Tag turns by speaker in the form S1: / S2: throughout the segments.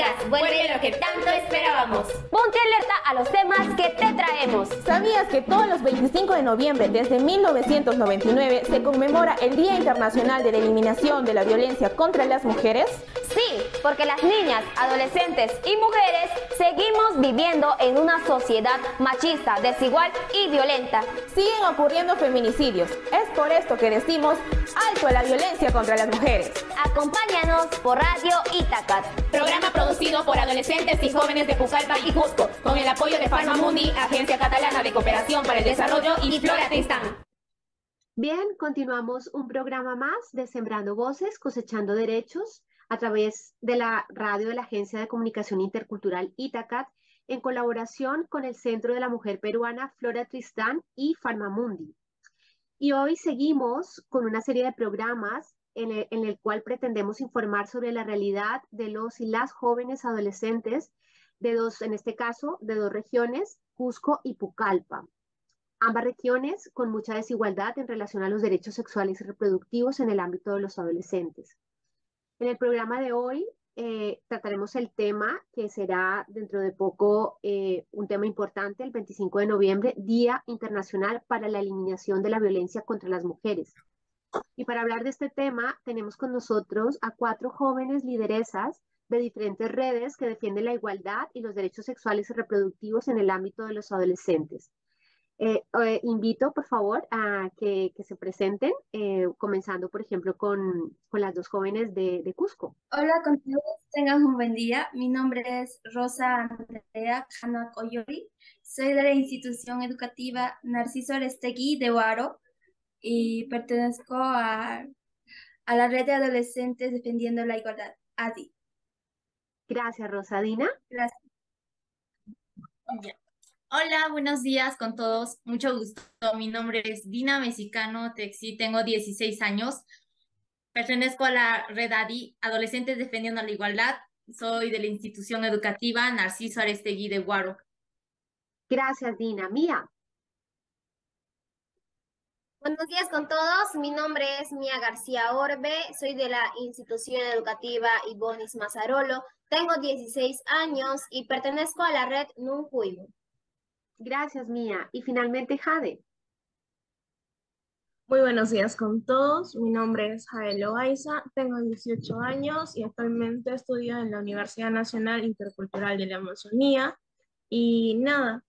S1: chicas, vuelve lo que tanto esperábamos.
S2: Ponte alerta a los temas que te traemos.
S3: ¿Sabías que todos los 25 de noviembre desde 1999 se conmemora el Día Internacional de la Eliminación de la Violencia contra las Mujeres?
S2: Sí, porque las niñas, adolescentes y mujeres seguimos viviendo en una sociedad machista, desigual y violenta.
S3: Siguen ocurriendo feminicidios. Es por esto que decimos alto a la violencia contra las mujeres.
S2: Acompáñanos por Radio Itacat.
S1: Programa producido por adolescentes y jóvenes de Pucallpa y Cusco, con el apoyo de Farmamundi, Agencia Catalana de Cooperación para el Desarrollo y Flora Tristán.
S4: Bien, continuamos un programa más de Sembrando Voces, Cosechando Derechos, a través de la radio de la Agencia de Comunicación Intercultural Itacat, en colaboración con el Centro de la Mujer Peruana Flora Tristán y Farmamundi. Y hoy seguimos con una serie de programas en el, cual pretendemos informar sobre la realidad de los y las jóvenes adolescentes de dos, en este caso, de dos regiones, Cusco y Pucallpa. Ambas regiones con mucha desigualdad en relación a los derechos sexuales y reproductivos en el ámbito de los adolescentes. En el programa de hoy eh, trataremos el tema que será dentro de poco eh, un tema importante, el 25 de noviembre, Día Internacional para la Eliminación de la Violencia contra las Mujeres. Y para hablar de este tema, tenemos con nosotros a cuatro jóvenes lideresas de diferentes redes que defienden la igualdad y los derechos sexuales y reproductivos en el ámbito de los adolescentes. Eh, eh, invito, por favor, a que, se presenten, eh, comenzando, por ejemplo, con, las dos jóvenes de, Cusco.
S5: Hola con todos, tengan un buen día. Mi nombre es Rosa Andrea Hanna Coyori. Soy de la institución educativa Narciso Arestegui de Guaro y pertenezco a, a la red de adolescentes defendiendo la igualdad, ADI.
S4: Gracias, Rosadina.
S5: Gracias.
S6: Hola, buenos días con todos. Mucho gusto. Mi nombre es Dina Mexicano Texi, tengo 16 años. Pertenezco a la red ADI, Adolescentes Defendiendo la Igualdad. Soy de la institución educativa Narciso Arestegui de Guaro.
S4: Gracias, Dina. Mía.
S7: Buenos días con todos. Mi nombre es Mía García Orbe. Soy de la institución educativa Ibonis Mazarolo. Tengo 16 años y pertenezco a la red Nunjuimu.
S4: Gracias, Mía. Y finalmente, Jade.
S8: Muy buenos días con todos. Mi nombre es Jade Loaiza. Tengo 18 años y actualmente estudio en la Universidad Nacional Intercultural de la Amazonía. Y nada,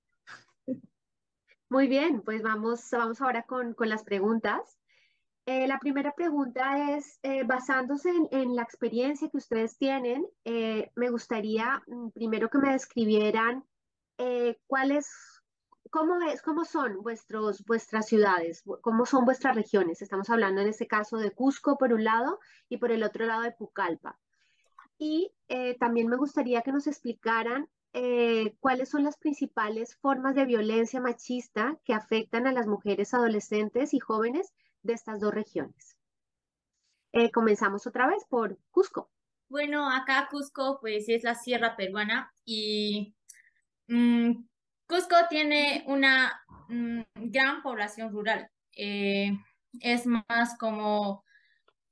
S4: muy bien, pues vamos, vamos ahora con, las preguntas. Eh, la primera pregunta es, eh, basándose en, la experiencia que ustedes tienen, eh, me gustaría mm, primero que me describieran cuáles, cómo, es, cómo son vuestros, vuestras ciudades, cómo son vuestras regiones. Estamos hablando en este caso de Cusco por un lado y por el otro lado de Pucallpa. Y también me gustaría que nos explicaran eh, cuáles son las principales formas de violencia machista que afectan a las mujeres adolescentes y jóvenes de estas dos regiones. Eh, comenzamos otra vez por Cusco.
S6: Bueno, acá Cusco pues es la sierra peruana y mm, Cusco tiene una mm, gran población rural. Eh, es más como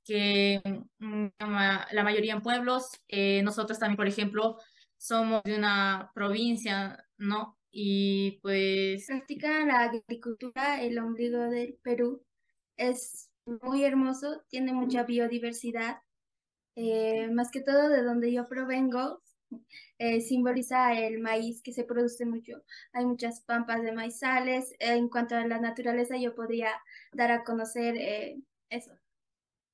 S6: que mm, la mayoría en pueblos. nosotros también, por ejemplo, somos de una provincia, ¿no? Y pues...
S5: Practican la agricultura, el ombligo del Perú. Es muy hermoso, tiene mucha biodiversidad. Eh, más que todo de donde yo provengo, eh, simboliza el maíz que se produce mucho. Hay muchas pampas de maizales. en cuanto a la naturaleza, yo podría dar a conocer eh, eso.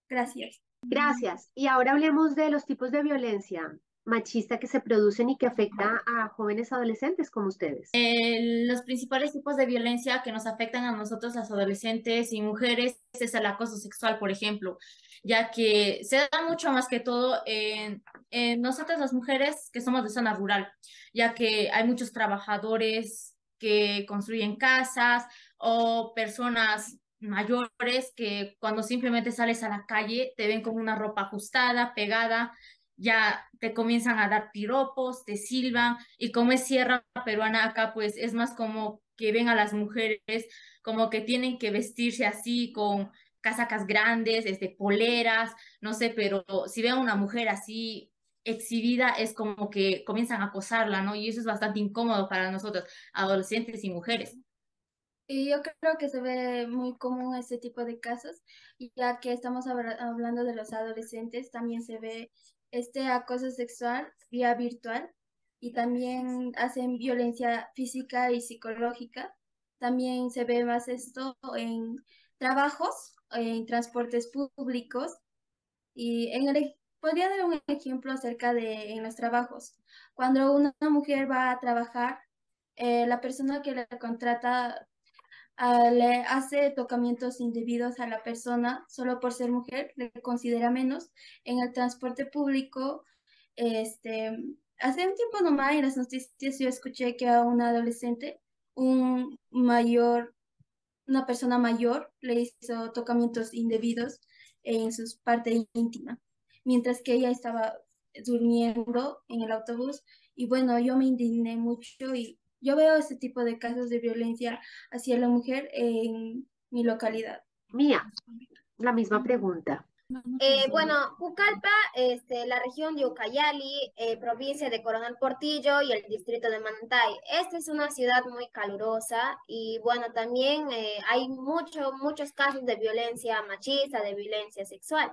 S5: Gracias.
S4: Gracias. Y ahora hablemos de los tipos de violencia machista que se producen y que afecta a jóvenes adolescentes como ustedes?
S6: los principales tipos de violencia que nos afectan a nosotros, las adolescentes y mujeres, es el acoso sexual, por ejemplo, ya que se da mucho más que todo en, en nosotras las mujeres que somos de zona rural, ya que hay muchos trabajadores que construyen casas o personas mayores que cuando simplemente sales a la calle te ven con una ropa ajustada, pegada, ya te comienzan a dar piropos, te silban, y como es sierra peruana acá, pues es más como que ven a las mujeres como que tienen que vestirse así con casacas grandes, este, poleras, no sé, pero si ven a una mujer así exhibida es como que comienzan a acosarla, ¿no? Y eso es bastante incómodo para nosotros, adolescentes y mujeres.
S5: Y yo creo que se ve muy común este tipo de casos, ya que estamos hablando de los adolescentes, también se ve este acoso sexual vía virtual y también hacen violencia física y psicológica. También se ve más esto en trabajos, en transportes públicos y en el, podría dar un ejemplo acerca de en los trabajos. Cuando una mujer va a trabajar, eh, la persona que la contrata le hace tocamientos indebidos a la persona solo por ser mujer, le considera menos. En el transporte público, este, hace un tiempo nomás en las noticias yo escuché que a una adolescente, un mayor, una persona mayor le hizo tocamientos indebidos en su parte íntima, mientras que ella estaba durmiendo en el autobús. Y bueno, yo me indigné mucho y yo veo este tipo de casos de violencia hacia la mujer en mi localidad.
S4: Mía, la misma pregunta.
S7: Eh, bueno, Pucallpa, este, la región de Ucayali, eh, provincia de Coronel Portillo y el distrito de Mantay. Esta es una ciudad muy calurosa y bueno, también eh, hay mucho, muchos casos de violencia machista, de violencia sexual.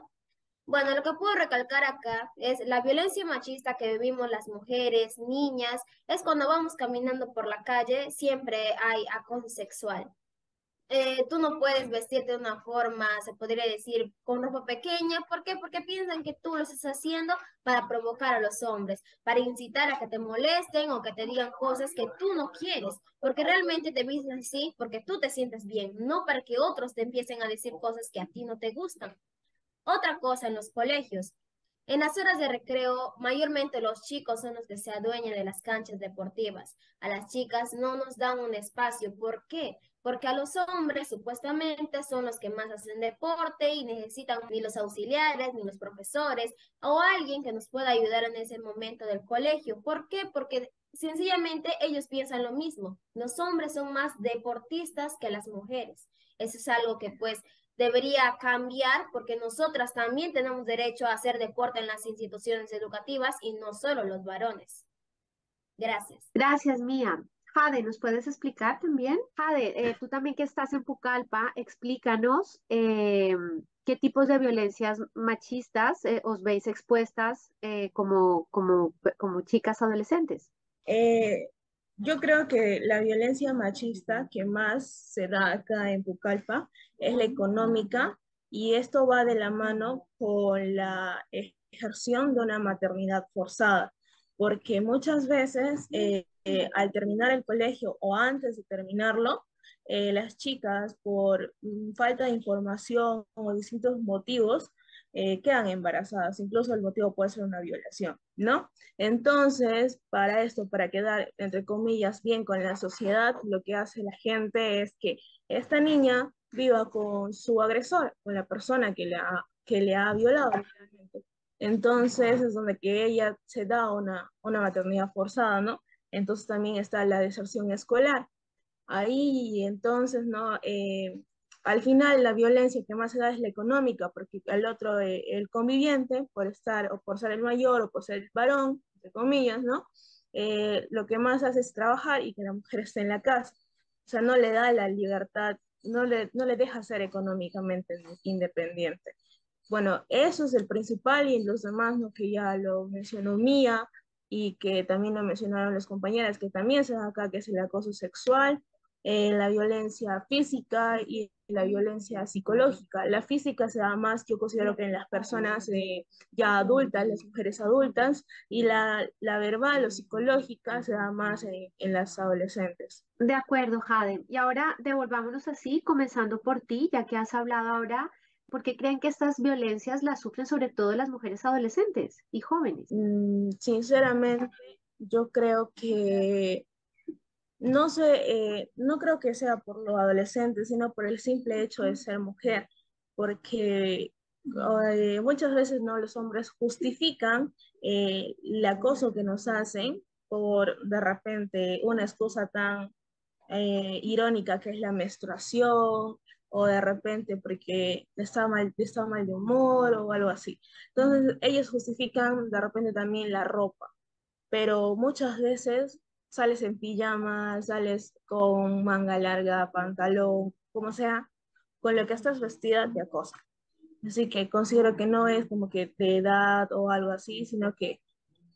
S7: Bueno, lo que puedo recalcar acá es la violencia machista que vivimos las mujeres, niñas, es cuando vamos caminando por la calle, siempre hay acoso sexual. Eh, tú no puedes vestirte de una forma, se podría decir, con ropa pequeña. ¿Por qué? Porque piensan que tú lo estás haciendo para provocar a los hombres, para incitar a que te molesten o que te digan cosas que tú no quieres, porque realmente te vistes así porque tú te sientes bien, no para que otros te empiecen a decir cosas que a ti no te gustan. Otra cosa en los colegios. En las horas de recreo, mayormente los chicos son los que se adueñan de las canchas deportivas. A las chicas no nos dan un espacio. ¿Por qué? porque a los hombres supuestamente son los que más hacen deporte y necesitan ni los auxiliares, ni los profesores o alguien que nos pueda ayudar en ese momento del colegio. ¿Por qué? Porque sencillamente ellos piensan lo mismo. Los hombres son más deportistas que las mujeres. Eso es algo que pues debería cambiar porque nosotras también tenemos derecho a hacer deporte en las instituciones educativas y no solo los varones. Gracias.
S4: Gracias, Mía. Jade, ¿nos puedes explicar también? Jade, eh, tú también que estás en Pucallpa, explícanos eh, qué tipos de violencias machistas eh, os veis expuestas como, como, como chicas adolescentes.
S8: yo creo que la violencia machista que más se da acá en Pucallpa es la económica y esto va de la mano con la ejerción de una maternidad forzada, porque muchas veces eh, al terminar el colegio o antes de terminarlo, eh, las chicas por mm, falta de información o distintos motivos eh, quedan embarazadas, incluso el motivo puede ser una violación, ¿no? Entonces, para esto, para quedar, entre comillas, bien con la sociedad, lo que hace la gente es que esta niña viva con su agresor, con la persona que le ha, que le ha violado. Entonces, es donde que ella se da una, una maternidad forzada, ¿no? entonces también está la deserción escolar. Ahí entonces, ¿no? Eh, al final la violencia que más se da es la económica, porque el otro, eh, el conviviente, por estar o por ser el mayor o por ser el varón, entre comillas, ¿no? Eh, lo que más hace es trabajar y que la mujer esté en la casa. O sea, no le da la libertad, no le, no le deja ser económicamente independiente. Bueno, eso es el principal y los demás, ¿no? que ya lo mencionó Mía, y que también lo mencionaron las compañeras, que también se da acá, que es el acoso sexual, eh, la violencia física y la violencia psicológica. La física se da más, yo considero que en las personas eh, ya adultas, las mujeres adultas, y la, la verbal o psicológica se da más en, en, las adolescentes.
S4: De acuerdo, Jade. Y ahora devolvámonos así, comenzando por ti, ya que has hablado ahora ¿Por qué creen que estas violencias las sufren sobre todo las mujeres adolescentes y jóvenes?
S8: Mm, sinceramente, yo creo que no sé, eh, no creo que sea por los adolescentes, sino por el simple hecho de ser mujer, porque eh, muchas veces no los hombres justifican eh, el acoso que nos hacen por de repente una excusa tan irónica que es la menstruación o de repente porque está mal, está mal de humor o algo así. Entonces ellos justifican de repente también la ropa, pero muchas veces sales en pijama, sales con manga larga, pantalón, como sea, con lo que estás vestida te acosa. Así que considero que no es como que de edad o algo así, sino que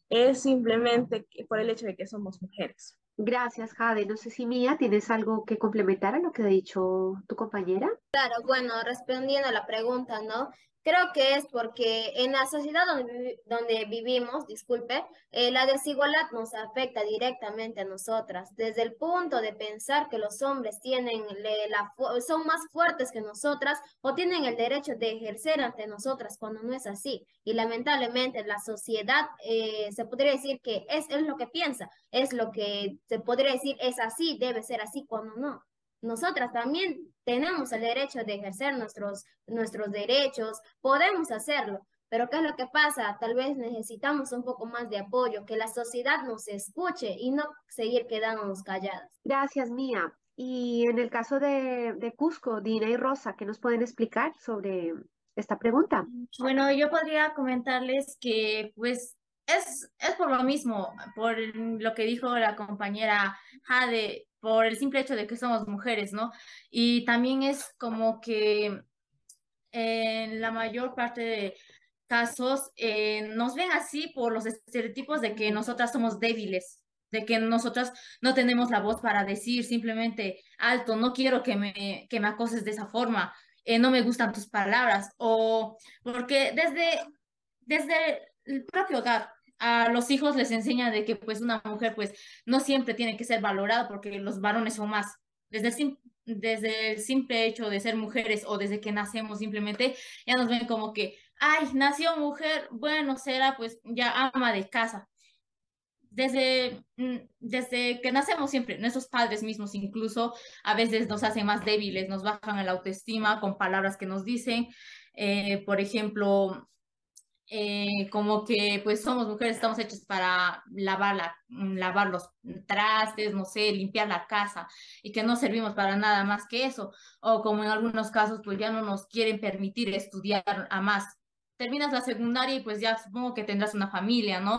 S8: es simplemente por el hecho de que somos mujeres.
S4: Gracias, Jade. No sé si Mía, ¿tienes algo que complementar a lo que ha dicho tu compañera?
S7: Claro, bueno, respondiendo a la pregunta, ¿no? Creo que es porque en la sociedad donde, donde vivimos, disculpe, eh, la desigualdad nos afecta directamente a nosotras, desde el punto de pensar que los hombres tienen la, son más fuertes que nosotras o tienen el derecho de ejercer ante nosotras cuando no es así. Y lamentablemente la sociedad eh, se podría decir que es, es lo que piensa, es lo que se podría decir es así, debe ser así cuando no nosotras también tenemos el derecho de ejercer nuestros, nuestros derechos, podemos hacerlo, pero ¿qué es lo que pasa? Tal vez necesitamos un poco más de apoyo, que la sociedad nos escuche y no seguir quedándonos calladas.
S4: Gracias, Mía. Y en el caso de, de Cusco, Dina y Rosa, ¿qué nos pueden explicar sobre esta pregunta?
S6: Bueno, yo podría comentarles que pues es, es por lo mismo, por lo que dijo la compañera Jade, por el simple hecho de que somos mujeres, ¿no? Y también es como que en la mayor parte de casos eh, nos ven así por los estereotipos de que nosotras somos débiles, de que nosotras no tenemos la voz para decir simplemente alto, no quiero que me, que me acoses de esa forma, eh, no me gustan tus palabras, o porque desde, desde el propio hogar a los hijos les enseña de que pues una mujer pues no siempre tiene que ser valorada porque los varones son más. Desde el, desde el simple hecho de ser mujeres o desde que nacemos simplemente ya nos ven como que, ay, nació mujer, bueno, será pues ya ama de casa. Desde, mm, desde que nacemos siempre, nuestros padres mismos incluso a veces nos hacen más débiles, nos bajan la autoestima con palabras que nos dicen. Eh, por ejemplo, eh, como que pues somos mujeres, estamos hechas para lavar, la, mm, lavar los trastes, no sé, limpiar la casa y que no servimos para nada más que eso. O como en algunos casos pues ya no nos quieren permitir estudiar a más. Terminas la secundaria y pues ya supongo que tendrás una familia, ¿no?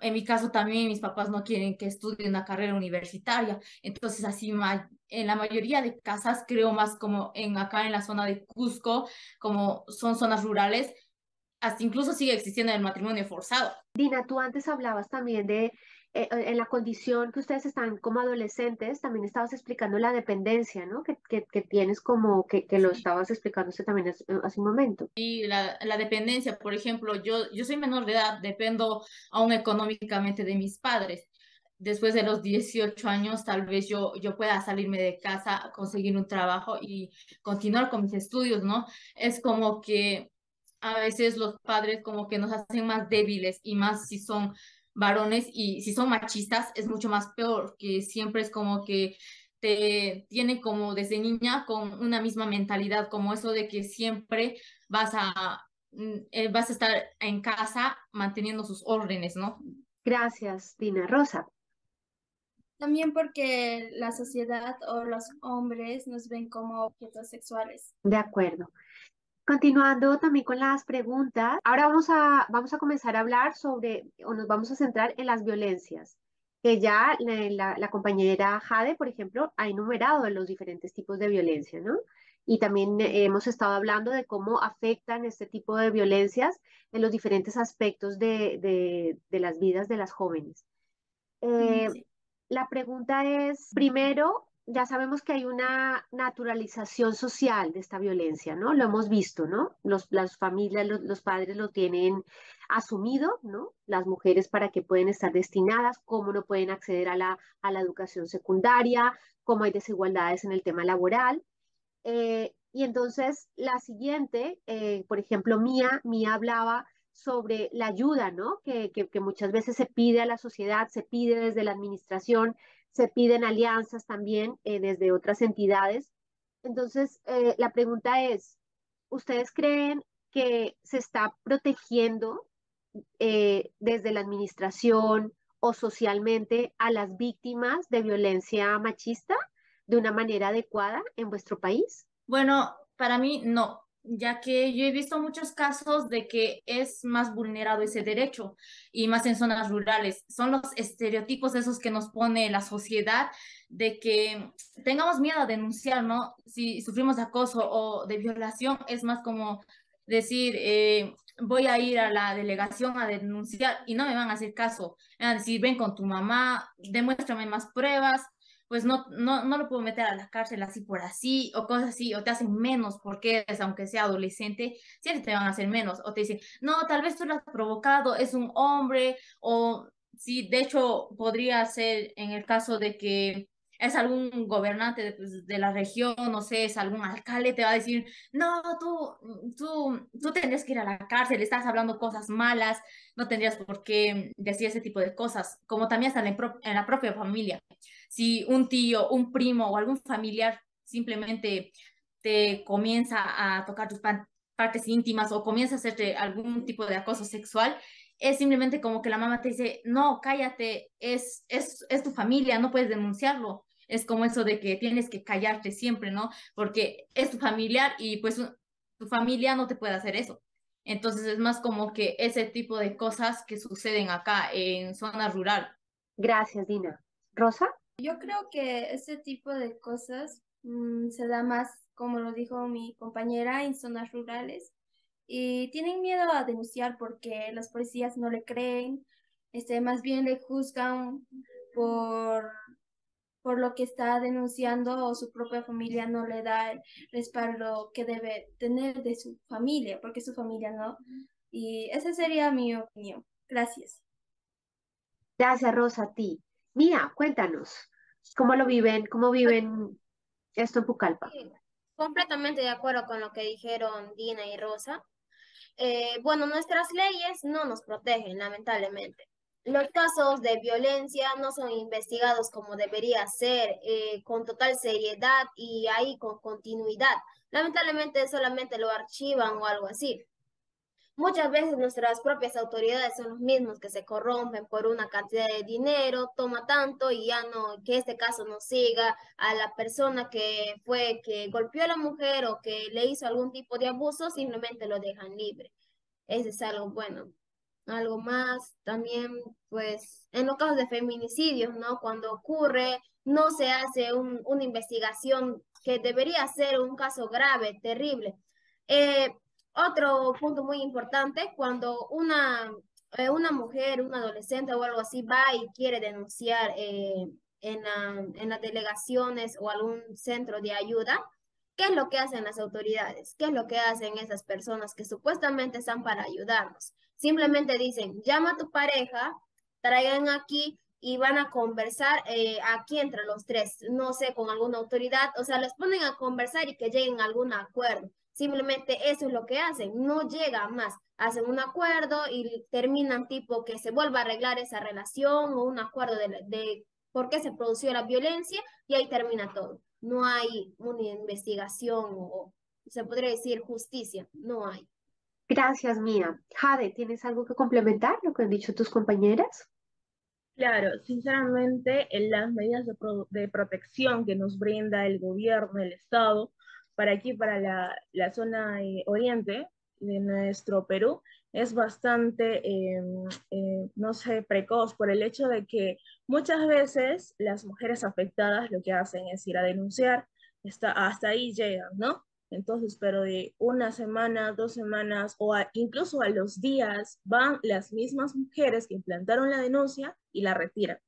S6: En mi caso también mis papás no quieren que estudie una carrera universitaria, entonces así en la mayoría de casas, creo más como en acá en la zona de Cusco, como son zonas rurales, hasta incluso sigue existiendo el matrimonio forzado.
S4: Dina, tú antes hablabas también de eh, eh, en la condición que ustedes están como adolescentes, también estabas explicando la dependencia, ¿no? Que, que, que tienes como que, que lo estabas explicando también hace, hace, un momento.
S6: Y la, la, dependencia, por ejemplo, yo, yo soy menor de edad, dependo aún económicamente de mis padres. Después de los 18 años, tal vez yo, yo pueda salirme de casa, conseguir un trabajo y continuar con mis estudios, ¿no? Es como que a veces los padres como que nos hacen más débiles y más si son varones y si son machistas es mucho más peor, que siempre es como que te tiene como desde niña con una misma mentalidad, como eso de que siempre vas a, mm, eh, vas a estar en casa manteniendo sus órdenes, ¿no?
S4: Gracias, Dina Rosa.
S5: También porque la sociedad o los hombres nos ven como objetos sexuales.
S4: De acuerdo. Continuando también con las preguntas, ahora vamos a, vamos a comenzar a hablar sobre, o nos vamos a centrar en las violencias, que ya la, la, compañera Jade, por ejemplo, ha enumerado los diferentes tipos de violencia, ¿no? Y también hemos estado hablando de cómo afectan este tipo de violencias en los diferentes aspectos de, de, de las vidas de las jóvenes. Eh, La pregunta es, primero, ya sabemos que hay una naturalización social de esta violencia, ¿no? Lo hemos visto, ¿no? Los, las familias, los, los, padres lo tienen asumido, ¿no? Las mujeres para qué pueden estar destinadas, cómo no pueden acceder a la, a la educación secundaria, cómo hay desigualdades en el tema laboral. Eh, y entonces la siguiente, eh, por ejemplo, Mía, Mía hablaba sobre la ayuda, ¿no? Que, que, que muchas veces se pide a la sociedad, se pide desde la administración, se piden alianzas también eh, desde otras entidades. Entonces, eh, la pregunta es, ¿ustedes creen que se está protegiendo eh, desde la administración o socialmente a las víctimas de violencia machista de una manera adecuada en vuestro país?
S6: Bueno, para mí no, ya que yo he visto muchos casos de que es más vulnerado ese derecho y más en zonas rurales. Son los estereotipos esos que nos pone la sociedad de que tengamos miedo a denunciar, ¿no? Si sufrimos acoso o de violación, es más como decir, eh, voy a ir a la delegación a denunciar y no me van a hacer caso. Van a decir, ven con tu mamá, demuéstrame más pruebas, pues no, no, no lo puedo meter a la cárcel así por así, o cosas así, o te hacen menos porque es, aunque sea adolescente, siempre te van a hacer menos, o te dicen, no, tal vez tú lo has provocado, es un hombre, o sí, de hecho podría ser en el caso de que es algún gobernante de, pues, de, la región, no sé, es algún alcalde, te va a decir, no, tú, tú, tú tendrías que ir a la cárcel, estás hablando cosas malas, no tendrías por qué decir ese tipo de cosas, como también hasta en, en la propia familia. Si un tío, un primo o algún familiar simplemente te comienza a tocar tus partes íntimas o comienza a hacerte algún tipo de acoso sexual, es simplemente como que la mamá te dice, no, cállate, es, es, es tu familia, no puedes denunciarlo es como eso de que tienes que callarte siempre, ¿no? Porque es tu familiar y pues tu familia no te puede hacer eso. Entonces es más como que ese tipo de cosas que suceden acá en zona rural.
S4: Gracias, Dina. Rosa.
S5: Yo creo que ese tipo de cosas mm, se da más, como lo dijo mi compañera, en zonas rurales. Y tienen miedo a denunciar porque los policías no le creen, este, más bien le juzgan por por lo que está denunciando o su propia familia no le da el respaldo que debe tener de su familia, porque su familia no. Y esa sería mi opinión. Gracias.
S4: Gracias, Rosa, a ti. Mía, cuéntanos, ¿cómo lo viven? ¿Cómo viven esto en Pucallpa?
S7: completamente de acuerdo con lo que dijeron Dina y Rosa. Eh, bueno, nuestras leyes no nos protegen, lamentablemente los casos de violencia no son investigados como debería ser, eh, con total seriedad y ahí con continuidad. Lamentablemente solamente lo archivan o algo así. Muchas veces nuestras propias autoridades son los mismos que se corrompen por una cantidad de dinero, toma tanto y ya no, que este caso no siga a la persona que fue, que golpeó a la mujer o que le hizo algún tipo de abuso, simplemente lo dejan libre. Ese es algo bueno algo más. También, pues, en los casos de feminicidios, ¿no? Cuando ocurre, no se hace una investigación que debería ser un caso grave, terrible. Eh, otro punto muy importante, cuando una, eh, una mujer, un adolescente o algo así va y quiere denunciar eh, en, en las delegaciones o algún centro de ayuda, ¿Qué es lo que hacen las autoridades? ¿Qué es lo que hacen esas personas que supuestamente están para ayudarnos? Simplemente dicen, llama a tu pareja, traigan aquí y van a conversar eh, aquí entre los tres, no sé, con alguna autoridad, o sea, les ponen a conversar y que lleguen a algún acuerdo. Simplemente eso es lo que hacen, no llega más. Hacen un acuerdo y terminan tipo que se vuelva a arreglar esa relación o un acuerdo de, de por qué se produjo la violencia y ahí termina todo no hay una investigación o se podría decir justicia, no hay.
S4: Gracias, Mía. Jade, ¿tienes algo que complementar lo que han dicho tus compañeras?
S8: Claro, sinceramente, en las medidas de, protección que nos brinda el gobierno, el Estado, para aquí, para la, la zona eh, oriente de nuestro Perú, es bastante, em, eh, no sé, precoz por el hecho de que muchas veces las mujeres afectadas lo que hacen es ir a denunciar, está, hasta ahí llegan, ¿no? Entonces, pero de una semana, dos semanas o incluso a los días van las mismas mujeres que implantaron la denuncia y la retiran.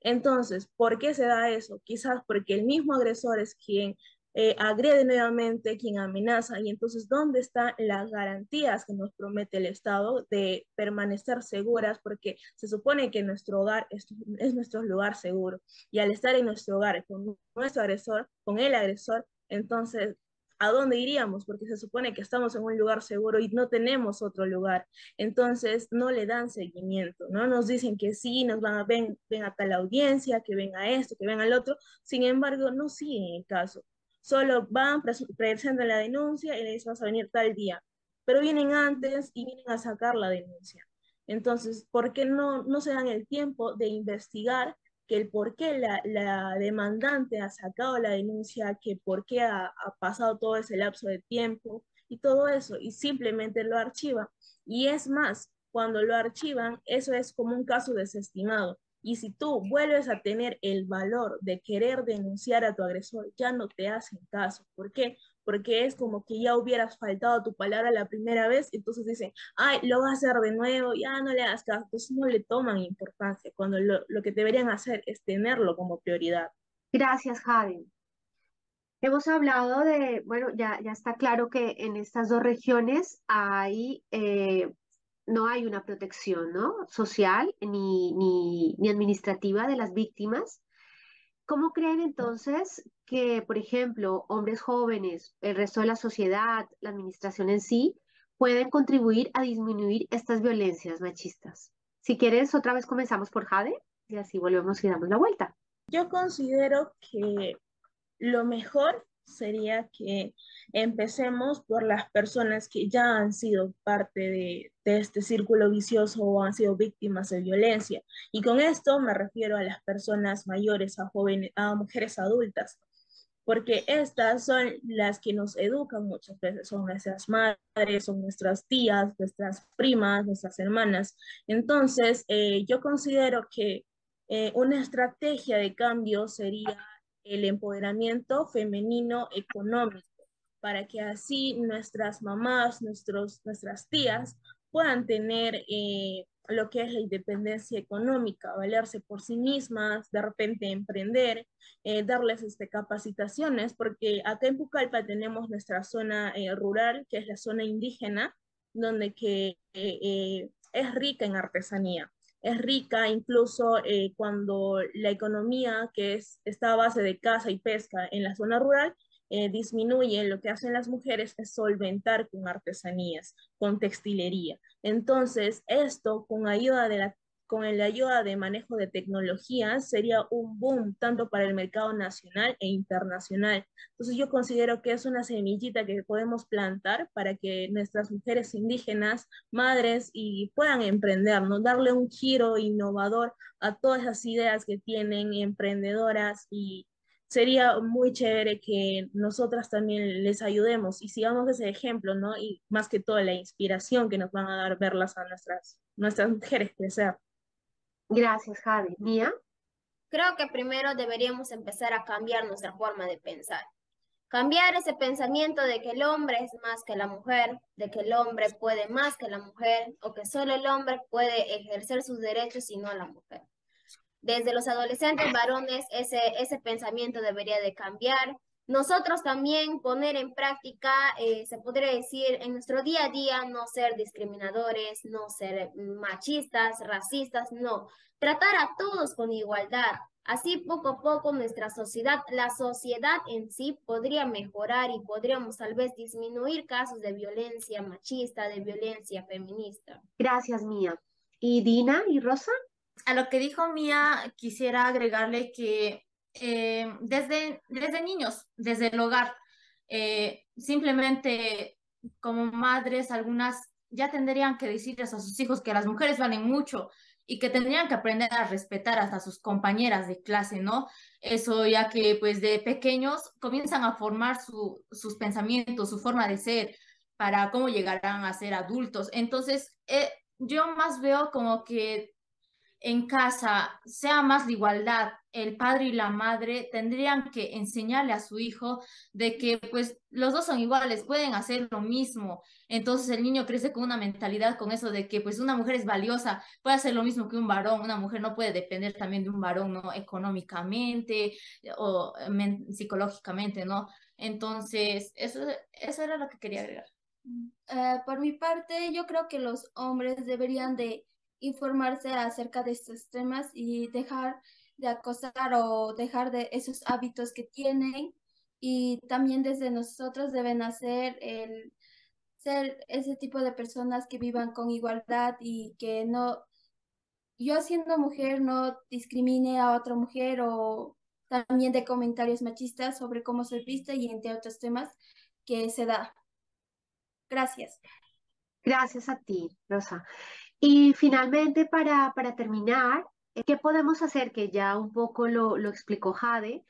S8: Entonces, ¿por qué se da eso? Quizás porque el mismo agresor es quien eh, agrede nuevamente, quien amenaza, y entonces, ¿dónde están las garantías que nos promete el Estado de permanecer seguras? Porque se supone que nuestro hogar es, es nuestro lugar seguro, y al estar en nuestro hogar con nuestro agresor, con el agresor, entonces ¿a dónde iríamos? Porque se supone que estamos en un lugar seguro y no tenemos otro lugar. Entonces no le dan seguimiento, ¿no? Nos dicen que sí, nos van a ven, ven a tal audiencia, que venga esto, que venga el otro. Sin embargo, no siguen el caso solo van, presentan la denuncia y le dicen vas a venir tal día, pero vienen antes y vienen a sacar la denuncia. Entonces, ¿por qué no, no se dan el tiempo de investigar que el por qué la, demandante ha sacado la denuncia, que por qué ha, ha pasado todo ese lapso de tiempo y todo eso, y simplemente lo archiva. Y es más, cuando lo archivan, eso es como un caso desestimado. Y si tú vuelves a tener el valor de querer denunciar a tu agresor, ya no te hacen caso. ¿Por qué? Porque es como que ya hubieras faltado tu palabra la primera vez, entonces dicen, ay, lo va a hacer de nuevo, ya no le hagas caso. Entonces no le toman importancia, cuando lo, lo que deberían hacer es tenerlo como prioridad.
S4: Gracias, Jade. Hemos hablado de, bueno, ya, ya está claro que en estas dos regiones hay eh, no hay una protección ¿no? social ni, ni, ni administrativa de las víctimas. ¿Cómo creen entonces que, por ejemplo, hombres jóvenes, el resto de la sociedad, la administración en sí, pueden contribuir a disminuir estas violencias machistas? Si quieres, otra vez comenzamos por Jade y así volvemos y damos la vuelta.
S8: Yo considero que lo mejor sería que empecemos por las personas que ya han sido parte de, de, este círculo vicioso o han sido víctimas de violencia. Y con esto me refiero a las personas mayores, a jóvenes, a mujeres adultas, porque estas son las que nos educan muchas veces, son nuestras madres, son nuestras tías, nuestras primas, nuestras hermanas. Entonces, eh, yo considero que eh, una estrategia de cambio sería el empoderamiento femenino económico, para que así nuestras mamás, nuestros, nuestras tías puedan tener eh, lo que es la independencia económica, valerse por sí mismas, de repente emprender, eh, darles este, capacitaciones, porque acá en Pucallpa tenemos nuestra zona eh, rural, que es la zona indígena, donde que, es rica en artesanía es rica incluso eh, cuando la economía que es, está a base de caza y pesca en la zona rural eh, disminuye, lo que hacen las mujeres es solventar con artesanías, con textilería. Entonces, esto con ayuda de la con la ayuda de manejo de tecnología sería un boom tanto para el mercado nacional e internacional. Entonces yo considero que es una semillita que podemos plantar para que nuestras mujeres indígenas, madres, y puedan emprender, ¿no? darle un giro innovador a todas esas ideas que tienen emprendedoras y sería muy chévere que nosotras también les ayudemos y sigamos ese ejemplo, ¿no? Y más que todo la inspiración que nos van a dar verlas a nuestras, nuestras mujeres crecer.
S4: Gracias, Javi. ¿Mía?
S7: Creo que primero deberíamos empezar a cambiar nuestra forma de pensar. Cambiar ese pensamiento de que el hombre es más que la mujer, de que el hombre puede más que la mujer o que solo el hombre puede ejercer sus derechos y no la mujer. Desde los adolescentes varones ese, ese pensamiento debería de cambiar. Nosotros también poner en práctica, eh, se podría decir, en nuestro día a día, no ser discriminadores, no ser machistas, racistas, no. Tratar a todos con igualdad. Así poco a poco nuestra sociedad, la sociedad en sí podría mejorar y podríamos tal vez disminuir casos de violencia machista, de violencia feminista.
S4: Gracias, Mía. ¿Y Dina y Rosa?
S6: A lo que dijo Mía, quisiera agregarle que eh, desde, desde niños, desde el hogar. Eh, simplemente como madres, algunas ya tendrían que decirles a sus hijos que las mujeres valen mucho y que tendrían que aprender a respetar hasta sus compañeras de clase, ¿no? Eso ya que pues de pequeños comienzan a formar su, sus pensamientos, su forma de ser, para cómo llegarán a ser adultos. Entonces, eh, yo más veo como que en casa sea más la igualdad, el padre y la madre tendrían que enseñarle a su hijo de que pues los dos son iguales, pueden hacer lo mismo. Entonces el niño crece con una mentalidad con eso de que pues una mujer es valiosa, puede hacer lo mismo que un varón, una mujer no puede depender también de un varón, ¿no? Económicamente o psicológicamente, ¿no? Entonces, eso, eso era lo que quería agregar.
S5: Uh, por mi parte, yo creo que los hombres deberían de informarse acerca de estos temas y dejar de acosar o dejar de esos hábitos que tienen y también desde nosotros deben hacer el ser ese tipo de personas que vivan con igualdad y que no yo siendo mujer no discrimine a otra mujer o también de comentarios machistas sobre cómo se viste y entre otros temas que se da. Gracias.
S4: Gracias a ti, Rosa. Y finalmente, para, para terminar, ¿Qué podemos hacer? Que ya un poco lo, lo explicó Jade,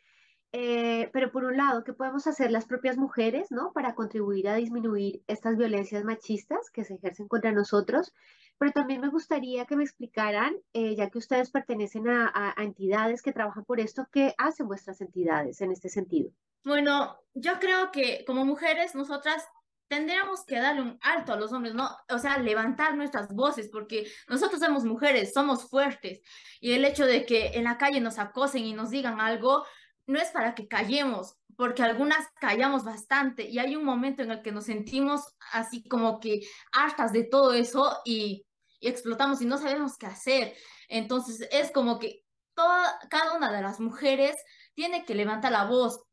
S4: eh, pero por un lado, ¿qué podemos hacer las propias mujeres, ¿no? Para contribuir a disminuir estas violencias machistas que se ejercen contra nosotros. Pero también me gustaría que me explicaran, eh, ya que ustedes pertenecen a, entidades que trabajan por esto, ¿qué hacen vuestras entidades en este sentido?
S6: Bueno, yo creo que como mujeres, nosotras tendríamos que darle un alto a los hombres, ¿no? O sea, levantar nuestras voces, porque nosotros somos mujeres, somos fuertes, y el hecho de que en la calle nos acosen y nos digan algo, no es para que callemos, porque algunas callamos bastante y hay un momento en el que nos sentimos así como que hartas de todo eso y, explotamos y no sabemos qué hacer. Entonces es como que toda, cada una de las mujeres tiene que levantar la voz,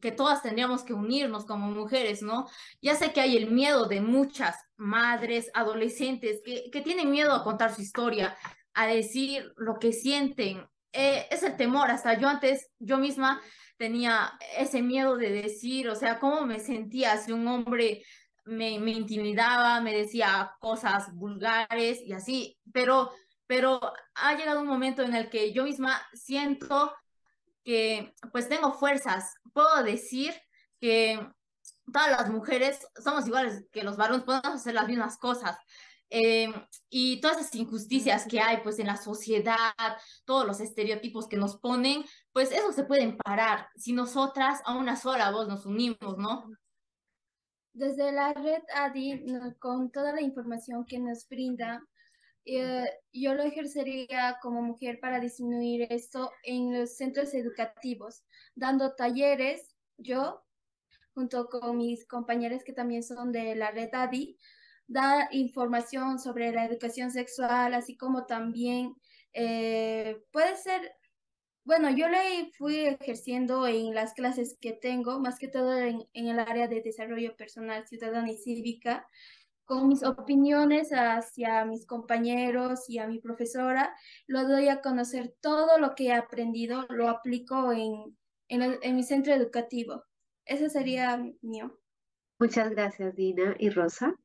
S6: que todas tendríamos que unirnos como mujeres, ¿no? Ya sé que hay el miedo de muchas madres, adolescentes, que, que tienen miedo a contar su historia, a decir lo que sienten, eh, es el temor, hasta yo antes, yo misma tenía ese miedo de decir, o sea, cómo me sentía si un hombre me, me intimidaba, me decía cosas vulgares y así, pero, pero ha llegado un momento en el que yo misma siento que pues tengo fuerzas, puedo decir que todas las mujeres somos iguales que los varones, podemos hacer las mismas cosas. Em, y todas esas injusticias que hay pues en la sociedad, todos los estereotipos que nos ponen, pues eso se pueden parar si nosotras a una sola voz nos unimos, ¿no?
S5: Desde la red ADI, con toda la información que nos brinda, eh, yo lo ejercería como mujer para disminuir esto en los centros educativos, dando talleres, yo, junto con mis compañeros que también son de la red ADI, da información sobre la educación sexual, así como también eh, puede ser, bueno, yo le fui ejerciendo en las clases que tengo, más que todo en, en el área de desarrollo personal, ciudadano y cívica, con mis opiniones hacia mis compañeros y a mi profesora, lo doy a conocer todo lo que he aprendido, lo aplico en, en, en mi centro educativo. Eso sería mío.
S4: Muchas gracias, Dina y Rosa.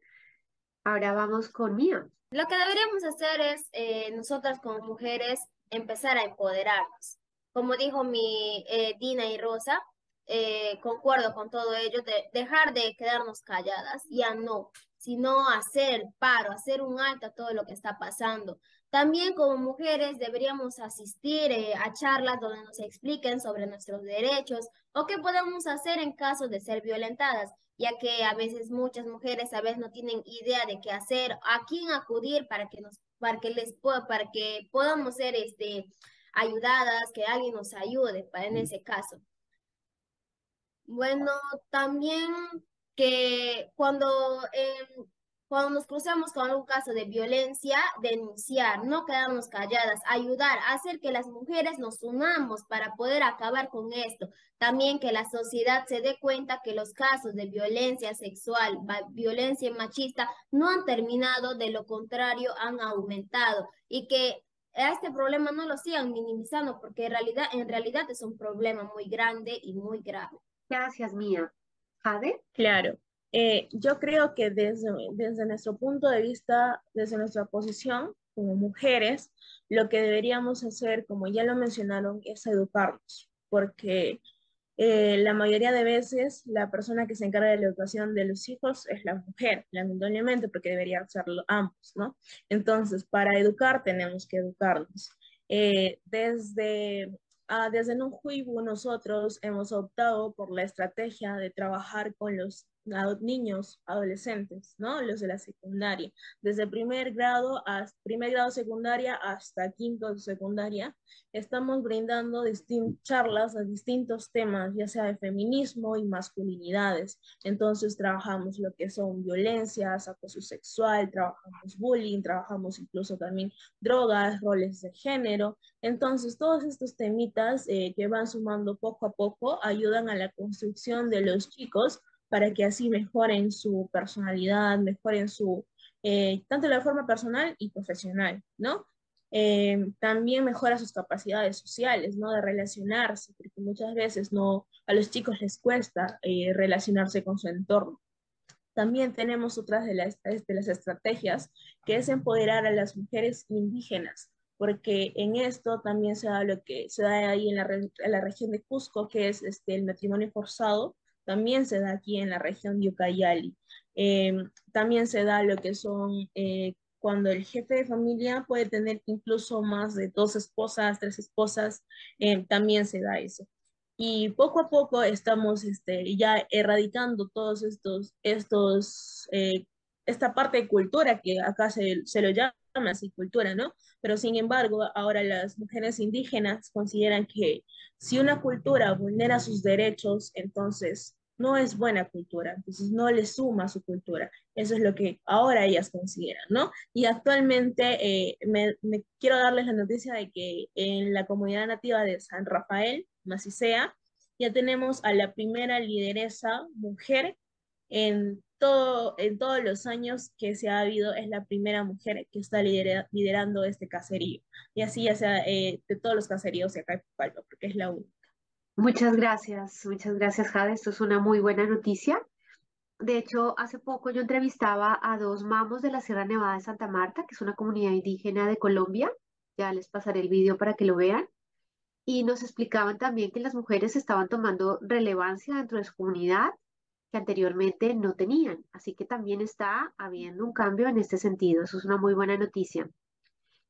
S4: Ahora vamos con Mía.
S7: Lo que deberíamos hacer es, eh, nosotras como mujeres, empezar a empoderarnos. Como dijo mi eh, Dina y Rosa, eh, concuerdo con todo ello, de dejar de quedarnos calladas, ya no, sino hacer paro, hacer un alto a todo lo que está pasando. También como mujeres deberíamos asistir a charlas donde nos expliquen sobre nuestros derechos o qué podemos hacer en caso de ser violentadas ya que a veces muchas mujeres a veces no tienen idea de qué hacer, a quién acudir para que nos para que les para que podamos ser este ayudadas, que alguien nos ayude para en ese caso. Bueno, también que cuando cuando nos cruzamos con algún caso de violencia, denunciar, no quedarnos calladas, ayudar, hacer que las mujeres nos unamos para poder acabar con esto. También que la sociedad se dé cuenta que los casos de violencia sexual, violencia machista, no han terminado, de lo contrario, han aumentado y que a este problema no lo sigan minimizando porque en realidad, en realidad es un problema muy grande y muy grave.
S4: Gracias, Mía.
S8: Claro. Eh, yo creo que desde, desde nuestro punto de vista, desde nuestra posición como mujeres, lo que deberíamos hacer, como ya lo mencionaron, es educarnos, porque eh, la mayoría de veces la persona que se encarga de la educación de los hijos es la mujer, lamentablemente, porque deberían serlo ambos, ¿no? Entonces, para educar tenemos que educarnos. Eh, desde, desde Nunjuibu nosotros hemos optado por la estrategia de trabajar con los niños, adolescentes, ¿no? Los de la secundaria, desde primer grado hasta primer grado secundaria hasta quinto de secundaria, estamos brindando charlas a distintos temas, ya sea de feminismo y masculinidades. Entonces trabajamos lo que son violencias, acoso sexual, trabajamos bullying, trabajamos incluso también drogas, roles de género. Entonces todos estos temitas eh, que van sumando poco a poco ayudan a la construcción de los chicos para que así mejoren su personalidad, mejoren su, eh, tanto la forma personal y profesional, ¿no? Eh, también mejora sus capacidades sociales, ¿no? De relacionarse, porque muchas veces no, a los chicos les cuesta eh, relacionarse con su entorno. También tenemos otras de las, de las estrategias, que es empoderar a las mujeres indígenas, porque en esto también se da lo que se da ahí en la, en la región de Cusco, que es este, el matrimonio forzado, también se da aquí en la región de Ucayali. Em, también se da lo que son eh, cuando el jefe de familia puede tener incluso más de dos esposas, tres esposas, em, también se da eso. Y poco a poco estamos este, ya erradicando todos estos, estos eh, esta parte de cultura que acá se, se lo llama así cultura, ¿no? Pero sin embargo, ahora las mujeres indígenas consideran que si una cultura vulnera sus derechos, entonces no es buena cultura, entonces no le suma su cultura. Eso es lo que ahora ellas consideran, ¿no? Y actualmente eh, me, quiero darles la noticia de que en la comunidad nativa de San Rafael, Macicea, ya tenemos a la primera lideresa mujer en, todo, en todos los años que se ha habido, es la primera mujer que está liderando este caserío. Y así ya sea eh, de todos los caseríos de acá en Pucallpa, porque es la única.
S4: Muchas gracias, muchas gracias, Jade. Esto es una muy buena noticia. De hecho, hace poco yo entrevistaba a dos mamos de la Sierra Nevada de Santa Marta, que es una comunidad indígena de Colombia. Ya les pasaré el vídeo para que lo vean. Y nos explicaban también que las mujeres estaban tomando relevancia dentro de su comunidad que anteriormente no tenían. Así que también está habiendo un cambio en este sentido. Eso es una muy buena noticia.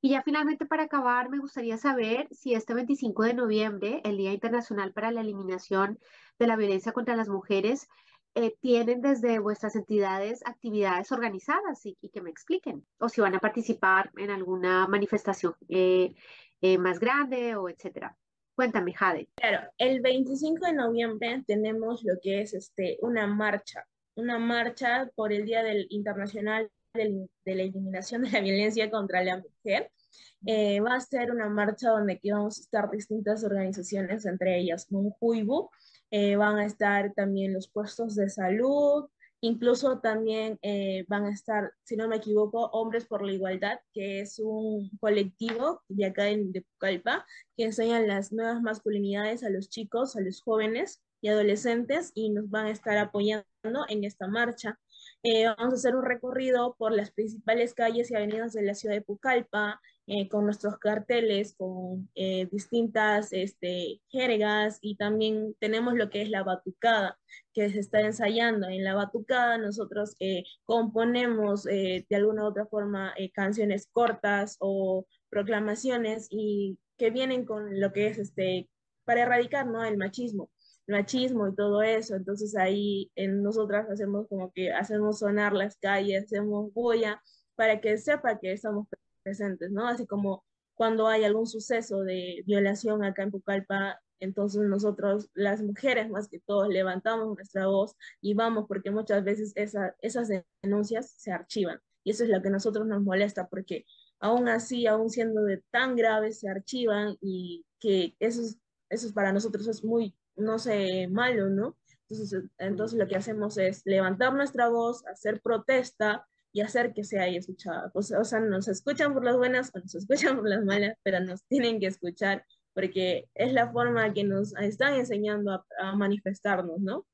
S4: Y ya finalmente para acabar, me gustaría saber si este 25 de noviembre, el Día Internacional para la Eliminación de la Violencia contra las Mujeres, eh, tienen desde vuestras entidades actividades organizadas y, que me expliquen, o si van a participar en alguna manifestación eh, eh, más grande o etcétera. Cuéntame, Jade.
S8: Claro, el 25 de noviembre tenemos lo que es este, una marcha, una marcha por el Día del Internacional de, la Eliminación de la Violencia contra la Mujer. Eh, va a ser una marcha donde aquí vamos a estar distintas organizaciones, entre ellas Monjuibu, eh, van a estar también los puestos de salud, incluso también eh, van a estar, si no me equivoco, Hombres por la Igualdad, que es un colectivo de acá en, de Pucallpa, que enseñan las nuevas masculinidades a los chicos, a los jóvenes y adolescentes, y nos van a estar apoyando en esta marcha. Eh, vamos a hacer un recorrido por las principales calles y avenidas de la ciudad de Pucallpa, eh, con nuestros carteles, con eh, distintas este, jergas y también tenemos lo que es la batucada que se está ensayando. En la batucada nosotros componemos de alguna u otra forma canciones cortas o proclamaciones y que vienen con lo que es este, para erradicar ¿no? el machismo machismo y todo eso. Entonces ahí en nosotras hacemos como que hacemos sonar las calles, hacemos bulla para que sepa que estamos presentes, ¿no? Así como cuando hay algún suceso de violación acá en Pucallpa, entonces nosotros, las mujeres más que todos, levantamos nuestra voz y vamos porque muchas veces esa, esas denuncias se archivan. Y eso es lo que a nosotros nos molesta porque aún así, aún siendo tan graves, se archivan y que eso, eso para nosotros es muy no sé, malo, ¿no? Entonces, entonces lo que hacemos es levantar nuestra voz, hacer protesta y hacer que sea escuchada. O sea, o sea, nos escuchan por las buenas o nos escuchan por las malas, pero nos tienen que escuchar porque es la forma que nos están enseñando a, a manifestarnos, ¿no?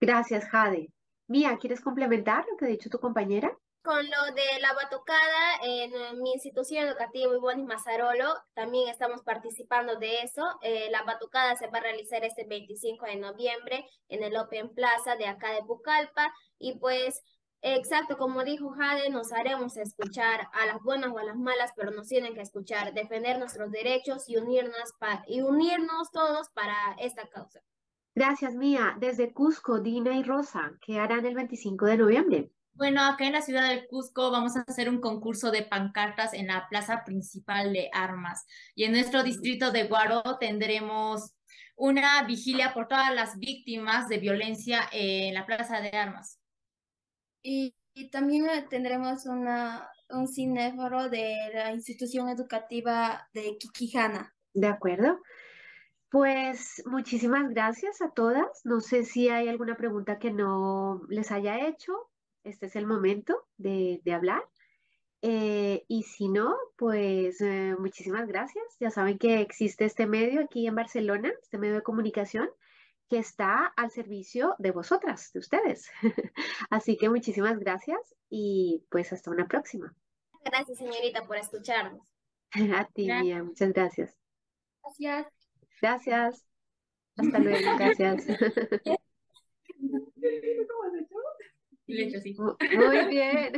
S4: Gracias, Jade. Mía, ¿quieres complementar lo que ha dicho tu compañera?
S7: Con lo de la batucada, en mi institución educativa Ibonis Mazarolo, también estamos participando de eso. Eh, la batucada se va a realizar este 25 de noviembre en el Open Plaza de acá de Pucallpa. Y pues, exacto, como dijo Jade, nos haremos escuchar a las buenas o a las malas, pero nos tienen que escuchar, defender nuestros derechos y unirnos, y unirnos todos para esta causa.
S4: Gracias, Mía. Desde Cusco, Dina y Rosa, ¿qué harán el 25 de noviembre?
S6: Bueno, acá en la ciudad del Cusco vamos a hacer un concurso de pancartas en la plaza principal de armas. Y en nuestro distrito de Guaro tendremos una vigilia por todas las víctimas de violencia en la plaza de armas.
S5: Y, también tendremos una, un cinéforo de la institución educativa de Kikijana.
S4: De acuerdo. Pues muchísimas gracias a todas. No sé si hay alguna pregunta que no les haya hecho este es el momento de, hablar. Eh, y si no, pues eh, muchísimas gracias. Ya saben que existe este medio aquí en Barcelona, este medio de comunicación que está al servicio de vosotras, de ustedes. Así que muchísimas gracias y pues hasta una próxima.
S7: Gracias, señorita, por escucharnos.
S4: A ti. Mía, muchas gracias.
S5: Gracias.
S4: Gracias. Hasta luego, gracias.
S6: ¿Cómo has hecho? He hecho sí.
S4: Muy bien.